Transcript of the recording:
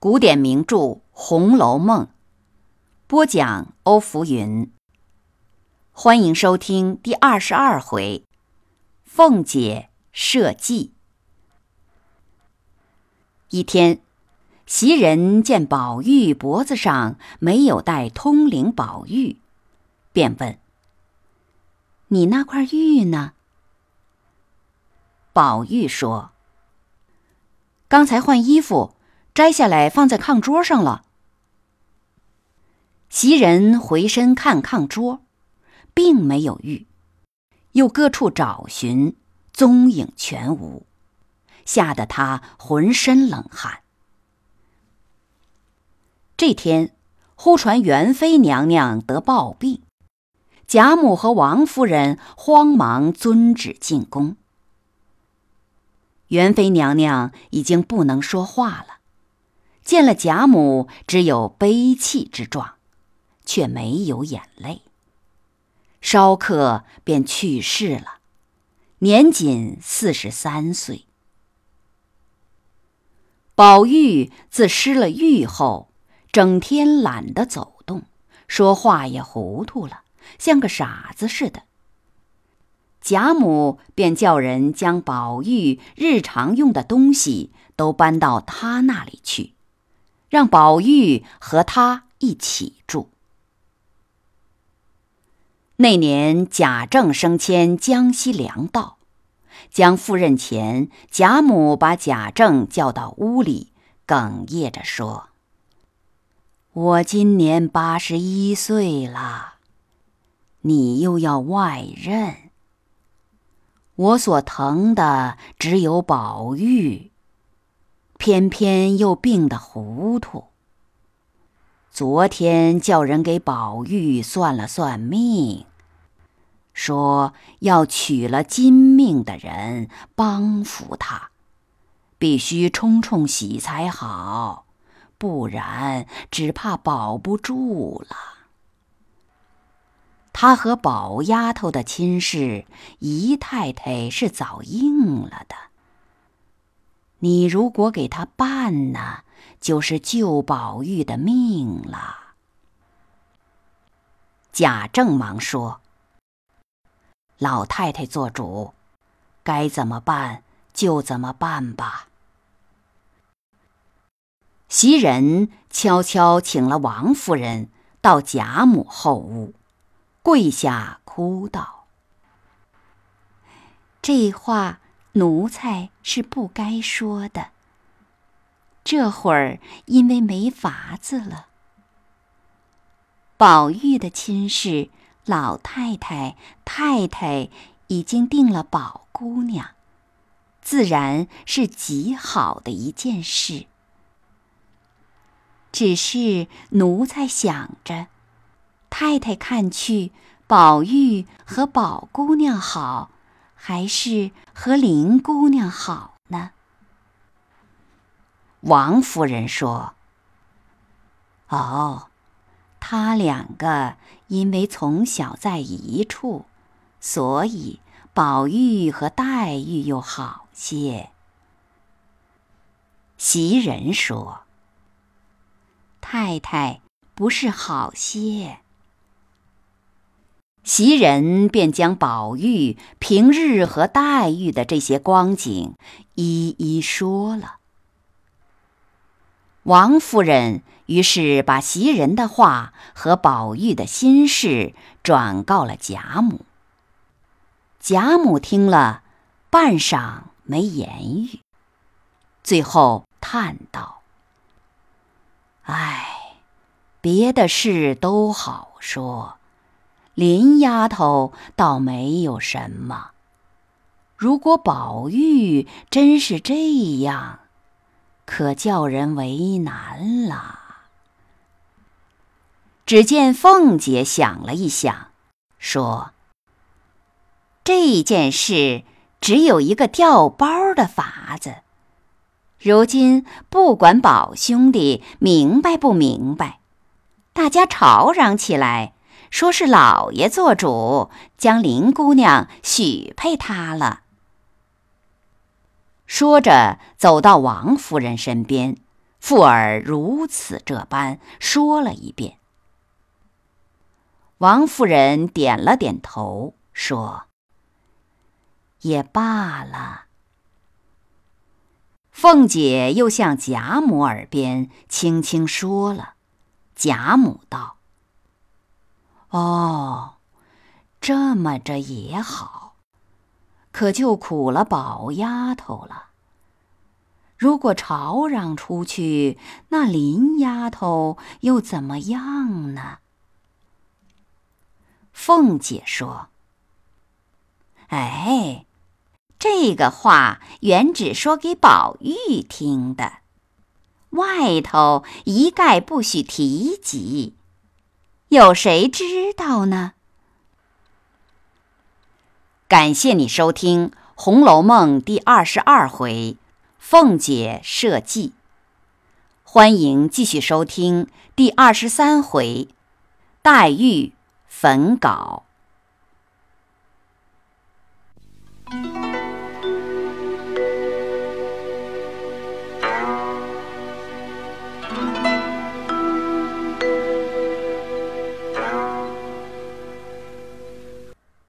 古典名著《红楼梦》播讲，欧福云。欢迎收听第二十二回：凤姐设计。一天，袭人见宝玉脖子上没有戴通灵宝玉，便问：“你那块玉呢？”宝玉说：“刚才换衣服。”摘下来放在炕桌上了。袭人回身看炕桌，并没有玉，又各处找寻，踪影全无，吓得他浑身冷汗。这天，忽传元妃娘娘得暴病，贾母和王夫人慌忙遵旨进宫。元妃娘娘已经不能说话了。见了贾母，只有悲泣之状，却没有眼泪。稍刻便去世了，年仅四十三岁。宝玉自失了玉后，整天懒得走动，说话也糊涂了，像个傻子似的。贾母便叫人将宝玉日常用的东西都搬到他那里去。让宝玉和他一起住。那年贾政升迁江西粮道，将赴任前，贾母把贾政叫到屋里，哽咽着说：“我今年八十一岁了，你又要外任，我所疼的只有宝玉。”偏偏又病得糊涂。昨天叫人给宝玉算了算命，说要娶了金命的人帮扶他，必须冲冲喜才好，不然只怕保不住了。他和宝丫头的亲事，姨太太是早应了的。你如果给他办呢，就是救宝玉的命了。贾政忙说：“老太太做主，该怎么办就怎么办吧。”袭人悄悄请了王夫人到贾母后屋，跪下哭道：“这话。”奴才是不该说的。这会儿因为没法子了。宝玉的亲事，老太太、太太已经定了宝姑娘，自然是极好的一件事。只是奴才想着，太太看去，宝玉和宝姑娘好。还是和林姑娘好呢。王夫人说：“哦，他两个因为从小在一处，所以宝玉和黛玉又好些。”袭人说：“太太不是好些。”袭人便将宝玉平日和黛玉的这些光景一一说了。王夫人于是把袭人的话和宝玉的心事转告了贾母。贾母听了，半晌没言语，最后叹道：“唉，别的事都好说。”林丫头倒没有什么，如果宝玉真是这样，可叫人为难了。只见凤姐想了一想，说：“这件事只有一个调包的法子。如今不管宝兄弟明白不明白，大家吵嚷起来。”说是老爷做主，将林姑娘许配他了。说着，走到王夫人身边，附耳如此这般说了一遍。王夫人点了点头，说：“也罢了。”凤姐又向贾母耳边轻轻说了。贾母道：“哦，这么着也好，可就苦了宝丫头了。如果吵嚷出去，那林丫头又怎么样呢？”凤姐说：“哎，这个话原只说给宝玉听的。”外头一概不许提及，有谁知道呢？感谢你收听《红楼梦》第二十二回，凤姐设计。欢迎继续收听第二十三回，黛玉焚稿。